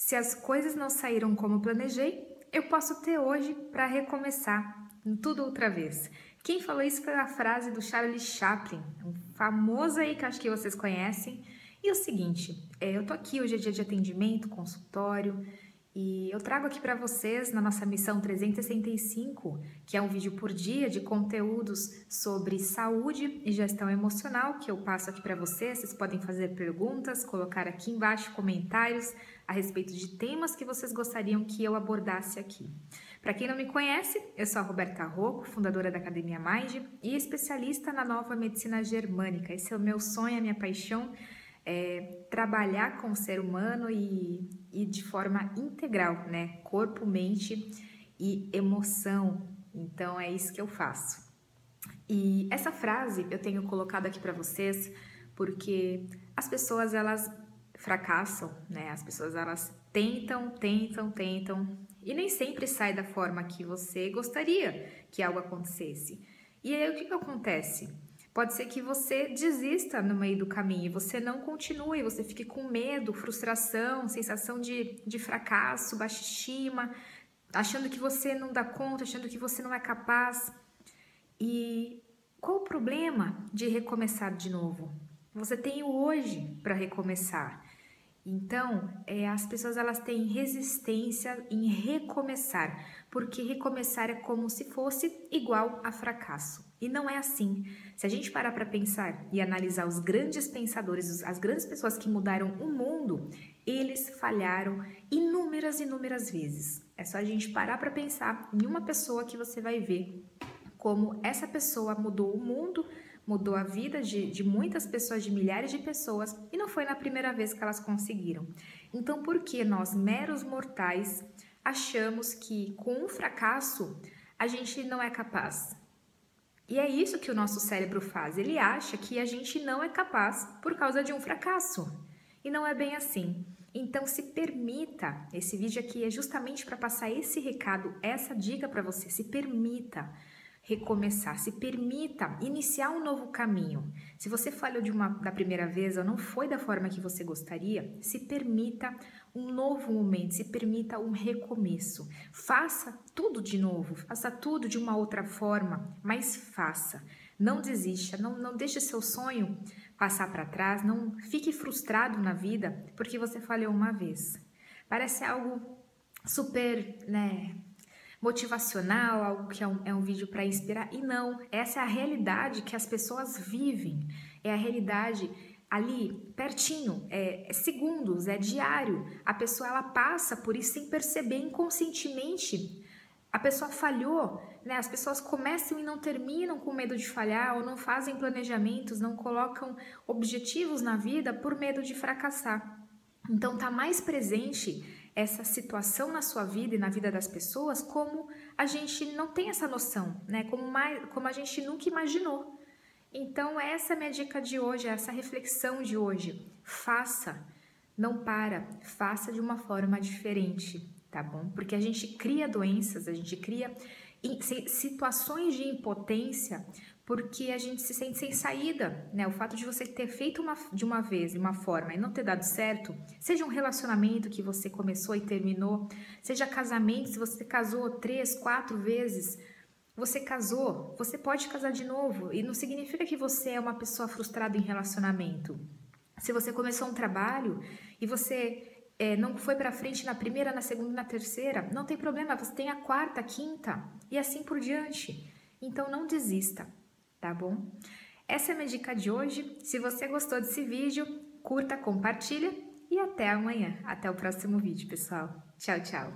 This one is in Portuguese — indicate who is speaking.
Speaker 1: Se as coisas não saíram como planejei, eu posso ter hoje para recomeçar tudo outra vez. Quem falou isso foi a frase do Charlie Chaplin, um famoso aí que acho que vocês conhecem. E o seguinte, é, eu tô aqui hoje é dia de atendimento, consultório, e eu trago aqui para vocês na nossa missão 365, que é um vídeo por dia de conteúdos sobre saúde e gestão emocional, que eu passo aqui para vocês. Vocês podem fazer perguntas, colocar aqui embaixo comentários a respeito de temas que vocês gostariam que eu abordasse aqui. Para quem não me conhece, eu sou a Roberta Rocco, fundadora da Academia Mind e especialista na nova medicina germânica. Esse é o meu sonho, a minha paixão é, trabalhar com o ser humano e, e de forma integral, né? Corpo, mente e emoção. Então é isso que eu faço. E essa frase eu tenho colocado aqui para vocês porque as pessoas elas fracassam, né? As pessoas elas tentam, tentam, tentam e nem sempre sai da forma que você gostaria que algo acontecesse. E aí o que, que acontece? Pode ser que você desista no meio do caminho, você não continue, você fique com medo, frustração, sensação de, de fracasso, baixa estima, achando que você não dá conta, achando que você não é capaz. E qual o problema de recomeçar de novo? Você tem o hoje para recomeçar. Então, é, as pessoas elas têm resistência em recomeçar, porque recomeçar é como se fosse igual a fracasso. E não é assim. Se a gente parar para pensar e analisar os grandes pensadores, as grandes pessoas que mudaram o mundo, eles falharam inúmeras, inúmeras vezes. É só a gente parar para pensar em uma pessoa que você vai ver como essa pessoa mudou o mundo, mudou a vida de, de muitas pessoas, de milhares de pessoas, e não foi na primeira vez que elas conseguiram. Então, por que nós, meros mortais, achamos que com um fracasso a gente não é capaz? E é isso que o nosso cérebro faz. Ele acha que a gente não é capaz por causa de um fracasso. E não é bem assim. Então se permita. Esse vídeo aqui é justamente para passar esse recado, essa dica para você. Se permita recomeçar, se permita iniciar um novo caminho. Se você falhou de uma da primeira vez ou não foi da forma que você gostaria, se permita um novo momento, se permita um recomeço. Faça tudo de novo, faça tudo de uma outra forma, mas faça. Não desista, não, não deixe seu sonho passar para trás, não fique frustrado na vida porque você falhou uma vez. Parece algo super, né, motivacional, algo que é um, é um vídeo para inspirar. E não, essa é a realidade que as pessoas vivem, é a realidade ali pertinho, é, é, segundos, é diário. A pessoa ela passa por isso sem perceber inconscientemente. A pessoa falhou, né? As pessoas começam e não terminam com medo de falhar ou não fazem planejamentos, não colocam objetivos na vida por medo de fracassar. Então tá mais presente essa situação na sua vida e na vida das pessoas como a gente não tem essa noção, né? Como, mais, como a gente nunca imaginou. Então, essa é a minha dica de hoje, essa reflexão de hoje. Faça, não para, faça de uma forma diferente, tá bom? Porque a gente cria doenças, a gente cria situações de impotência porque a gente se sente sem saída, né? O fato de você ter feito uma, de uma vez, de uma forma, e não ter dado certo, seja um relacionamento que você começou e terminou, seja casamento, se você casou três, quatro vezes, você casou, você pode casar de novo, e não significa que você é uma pessoa frustrada em relacionamento. Se você começou um trabalho e você é, não foi para frente na primeira, na segunda, na terceira, não tem problema, você tem a quarta, a quinta e assim por diante. Então não desista tá bom? Essa é a minha dica de hoje. Se você gostou desse vídeo, curta, compartilha e até amanhã. Até o próximo vídeo, pessoal. Tchau, tchau.